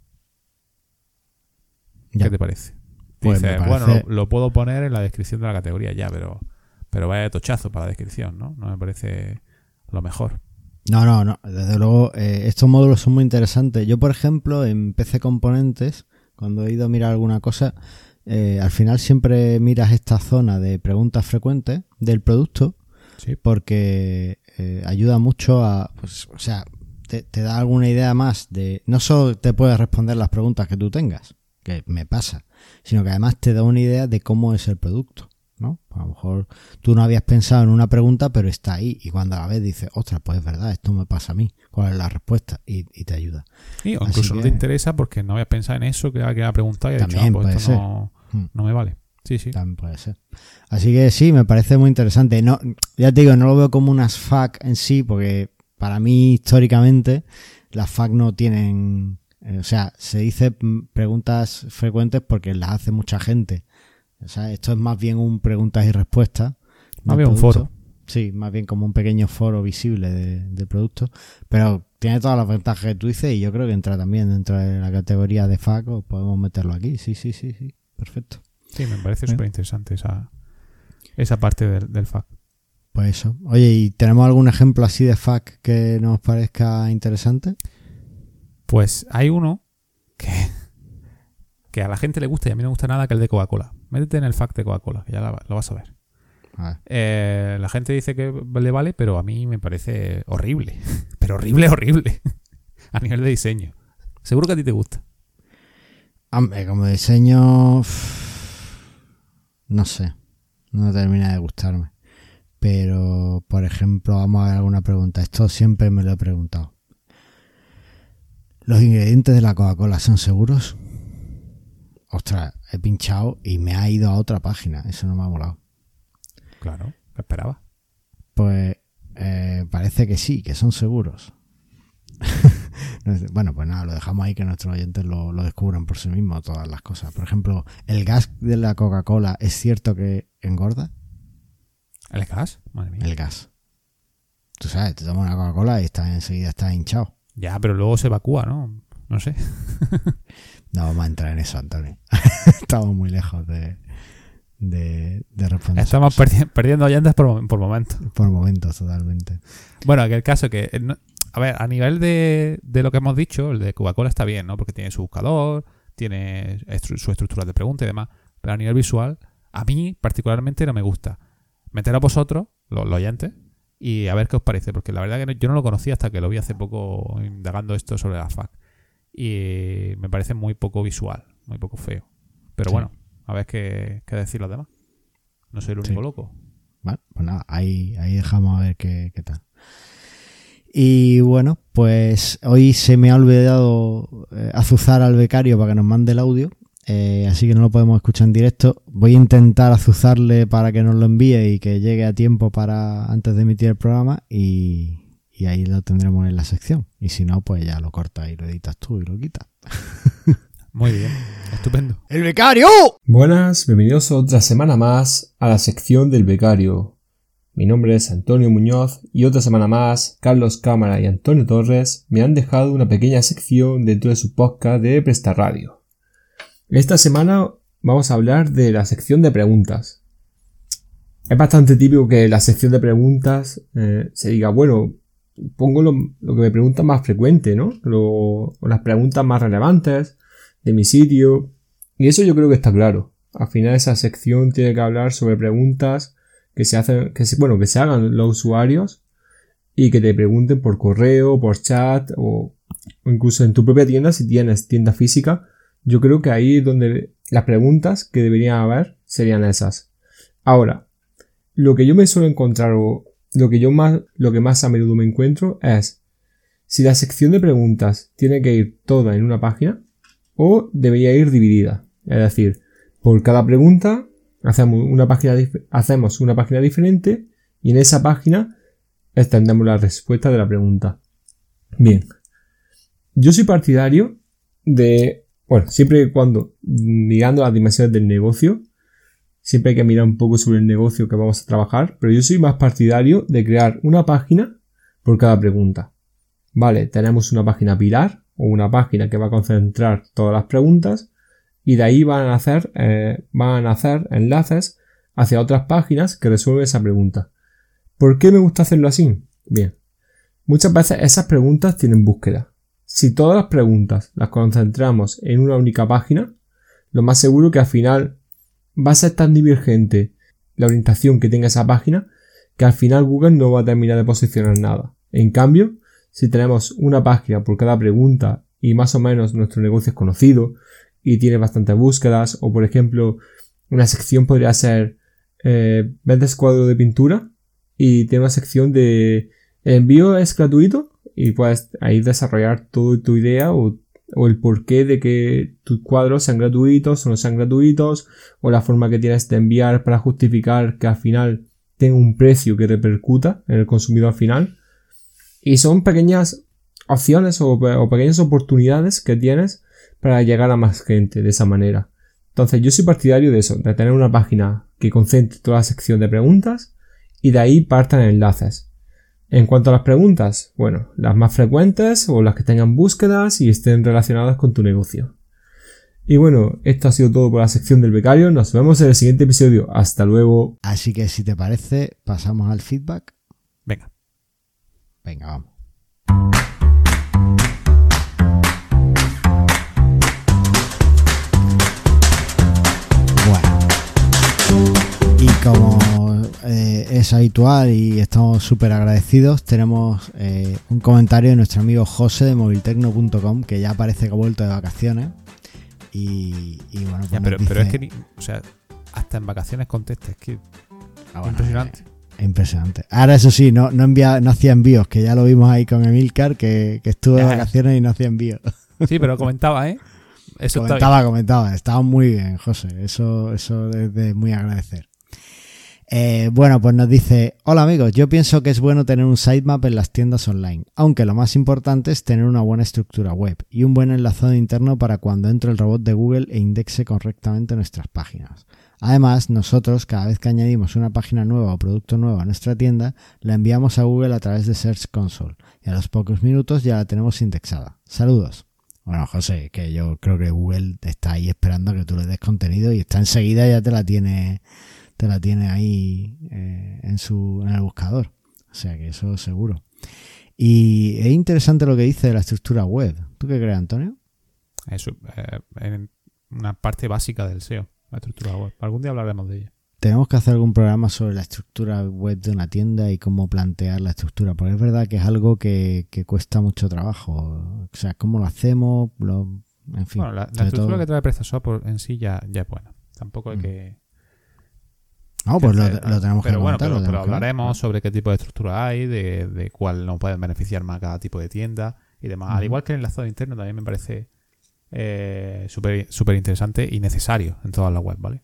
¿Qué te parece? Pues bueno, lo, puedo poner en la descripción de la categoría ya, pero, pero vaya tochazo para la descripción, ¿no? No me parece lo mejor. No, no, no. Desde luego, eh, estos módulos son muy interesantes. Yo, por ejemplo, en PC Componentes cuando he ido a mirar alguna cosa, eh, al final siempre miras esta zona de preguntas frecuentes del producto Sí. porque eh, ayuda mucho a, pues, o sea, te, te da alguna idea más de, no solo te puedes responder las preguntas que tú tengas, que me pasa, sino que además te da una idea de cómo es el producto, ¿no? A lo mejor tú no habías pensado en una pregunta, pero está ahí y cuando la ves dices, ostras, pues es verdad, esto me pasa a mí, ¿cuál es la respuesta? Y, y te ayuda. Y, o incluso no te interesa porque no habías pensado en eso que que ha preguntado y has dicho, ah, pues esto no, Mm. no me vale. Sí, sí. También puede ser. Así que sí, me parece muy interesante. No, ya te digo, no lo veo como unas FAQ en sí, porque para mí históricamente las FAQ no tienen, eh, o sea, se dice mm, preguntas frecuentes porque las hace mucha gente. O sea, esto es más bien un preguntas y respuestas. Más bien un foro. Sí, más bien como un pequeño foro visible de- del producto. Pero tiene todas las ventajas que tú dices y yo creo que entra también dentro de la categoría de FAQ o podemos meterlo aquí. Sí, sí, sí, sí. Perfecto. Sí, me parece súper interesante esa, esa parte del, del FAQ. Pues eso. Oye, ¿y tenemos algún ejemplo así de FAQ que nos parezca interesante? Pues hay uno que, que a la gente le gusta y a mí no me gusta nada, que es el de Coca-Cola. Métete en el FAQ de Coca-Cola, que ya la- lo vas a ver. A ver. Eh, la gente dice que le vale, pero a mí me parece horrible. Pero horrible, horrible. a nivel de diseño. Seguro que a ti te gusta. Hombre, como diseño. No sé. No termina de gustarme. Pero, por ejemplo, vamos a ver alguna pregunta. Esto siempre me lo he preguntado. ¿Los ingredientes de la Coca-Cola son seguros? Ostras, he pinchado y me ha ido a otra página. Eso no me ha molado. Claro, lo esperaba. Pues eh, parece que sí, que son seguros. Bueno, pues nada, lo dejamos ahí que nuestros oyentes lo, lo descubran por sí mismos, todas las cosas. Por ejemplo, ¿el gas de la Coca-Cola es cierto que engorda? ¿El gas? Madre mía. El gas. Tú sabes, te tomas una Coca-Cola y está, enseguida estás hinchado. Ya, pero luego se evacúa, ¿no? No sé. No vamos a entrar en eso, Antonio. Estamos muy lejos de, de, de responder. Estamos perdi- perdiendo llantas por, por momentos. Por momentos, totalmente. Bueno, que el caso que... eh, a ver, a nivel de, de lo que hemos dicho, el de Coca-Cola está bien, ¿no? Porque tiene su buscador, tiene estru- su estructura de pregunta y demás. Pero a nivel visual, a mí particularmente no me gusta. Meter a vosotros, los, los oyentes, y a ver qué os parece. Porque la verdad que no- yo no lo conocía hasta que lo vi hace poco indagando esto sobre la FAC. Y me parece muy poco visual, muy poco feo. Pero Sí. bueno, a ver qué, qué decir los demás. No soy el único Sí. loco. Vale, pues nada, ahí, ahí dejamos a ver qué, qué tal. Y bueno, pues hoy se me ha olvidado eh, azuzar al becario para que nos mande el audio, eh, así que no lo podemos escuchar en directo. Voy a intentar azuzarle para que nos lo envíe y que llegue a tiempo para antes de emitir el programa y, y ahí lo tendremos en la sección. Y si no, pues ya lo cortas y lo editas tú y lo quitas. Muy bien, estupendo. ¡El becario! Buenas, bienvenidos otra semana más a la sección del becario. Mi nombre es Antonio Muñoz y otra semana más Carlos Cámara y Antonio Torres me han dejado una pequeña sección dentro de su podcast de Presta Radio. Esta semana vamos a hablar de la sección de preguntas. Es bastante típico que la sección de preguntas eh, se diga, bueno, pongo lo, que me preguntan más frecuente, ¿no? O las preguntas más relevantes de mi sitio, y eso yo creo que está claro. Al final esa sección tiene que hablar sobre preguntas que se hacen, que se, bueno, que se hagan los usuarios y que te pregunten por correo, por chat o, o incluso en tu propia tienda si tienes tienda física. Yo creo que ahí es donde las preguntas que deberían haber serían esas. Ahora, lo que yo me suelo encontrar o lo que yo más, lo que más a menudo me encuentro es si la sección de preguntas tiene que ir toda en una página o debería ir dividida. Es decir, por cada pregunta hacemos una página, hacemos una página diferente y en esa página extendemos la respuesta de la pregunta. Bien. Yo soy partidario de, bueno, siempre y cuando mirando las dimensiones del negocio, siempre hay que mirar un poco sobre el negocio que vamos a trabajar, pero yo soy más partidario de crear una página por cada pregunta. Vale, tenemos una página pilar o una página que va a concentrar todas las preguntas y de ahí van a hacer, eh, van a enlaces hacia otras páginas que resuelven esa pregunta. ¿Por qué me gusta hacerlo así? Bien, muchas veces esas preguntas tienen búsqueda. si todas las preguntas las concentramos en una única página, lo más seguro que al final va a ser tan divergente la orientación que tenga esa página que al final Google no va a terminar de posicionar nada. En cambio, si tenemos una página por cada pregunta y más o menos nuestro negocio es conocido y tiene bastantes búsquedas o por ejemplo una sección podría ser eh, vendes cuadro de pintura y tiene una sección de envío es gratuito y puedes ahí desarrollar toda tu idea o, el porqué de que tus cuadros sean gratuitos o no sean gratuitos o la forma que tienes de enviar para justificar que al final tenga un precio que repercuta en el consumidor final y son pequeñas opciones o, o pequeñas oportunidades que tienes para llegar a más gente de esa manera. Entonces yo soy partidario de eso, de tener una página que concentre toda la sección de preguntas y de ahí partan enlaces. En cuanto a las preguntas, bueno, las más frecuentes o las que tengan búsquedas y estén relacionadas con tu negocio. Y bueno, esto ha sido todo por la sección del becario. Nos vemos en el siguiente episodio. Hasta luego. Así que si te parece, pasamos al feedback. Venga. Venga, vamos. Bueno. Y como eh, es habitual y estamos súper agradecidos. Tenemos eh, un comentario de nuestro amigo José de moviltecno.com que ya parece que ha vuelto de vacaciones. Y, bueno, pues pero, es que, o sea, hasta en vacaciones contesta, es que. Ah, impresionante. impresionante. Ahora, eso sí, no, no, envía, no hacía envíos, que ya lo vimos ahí con Emilcar, que, que estuvo de vacaciones y no hacía envíos. Sí, pero comentaba, ¿eh? Eso comentaba, comentaba. Estaba muy bien, José. Eso, eso es de muy agradecer. Eh, bueno, pues nos dice, hola amigos, yo pienso que es bueno tener un sitemap en las tiendas online, aunque lo más importante es tener una buena estructura web y un buen enlazado interno para cuando entre el robot de Google e indexe correctamente nuestras páginas. Además, nosotros cada vez que añadimos una página nueva o producto nuevo a nuestra tienda, la enviamos a Google a través de Search Console y a los pocos minutos ya la tenemos indexada. Saludos. Bueno, José, que yo creo que Google está ahí esperando a que tú le des contenido y está enseguida ya te la tiene te la tiene ahí eh, en, su, en el buscador. O sea que eso seguro. Y es interesante lo que dice de la estructura web. ¿Tú qué crees, Antonio? Eso, eh, una parte básica del SEO, la estructura web. Algún día hablaremos de ella. Tenemos que hacer algún programa sobre la estructura web de una tienda y cómo plantear la estructura, porque es verdad que es algo que, cuesta mucho trabajo. O sea, cómo lo hacemos, en fin. Bueno, la, estructura que trae PrestaShop en sí ya, ya es buena. Tampoco hay mm. que no, pues lo, tenemos pero que bueno, pero, hablaremos sobre qué tipo de estructura hay, de, cuál nos puede beneficiar más cada tipo de tienda y demás. Al igual que el enlazado interno también me parece eh, súper interesante y necesario en todas las web, ¿vale?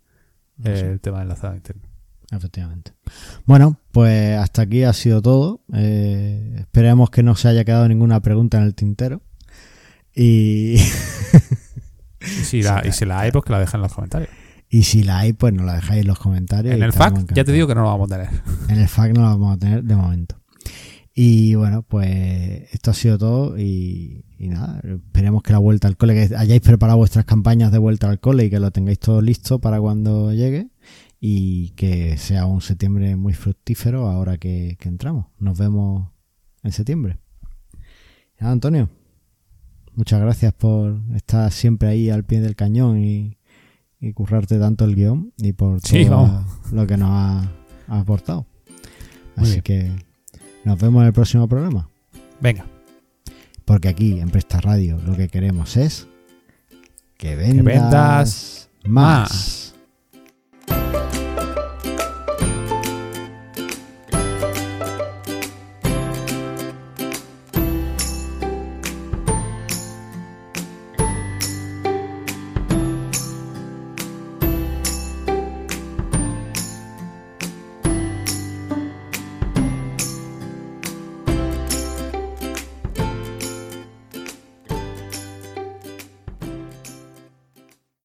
el tema del enlazado interno. Efectivamente. Bueno, pues hasta aquí ha sido todo. Eh, esperemos que no se haya quedado ninguna pregunta en el tintero. Y... y si la, y si la hay, pues que la dejen en los comentarios. Y si la hay, pues nos la dejáis en los comentarios. En el FAQ ya te digo que no lo vamos a tener. En el FAQ no lo vamos a tener de momento. Y bueno, pues esto ha sido todo y, nada, esperemos que la vuelta al cole, que hayáis preparado vuestras campañas de vuelta al cole y que lo tengáis todo listo para cuando llegue y que sea un septiembre muy fructífero ahora que, entramos. Nos vemos en septiembre. Antonio, muchas gracias por estar siempre ahí al pie del cañón y, y currarte tanto el guion y por todo lo que nos ha, aportado. Así que nos vemos en el próximo programa. Venga. Porque aquí en Presta Radio lo que queremos es que vendas, más.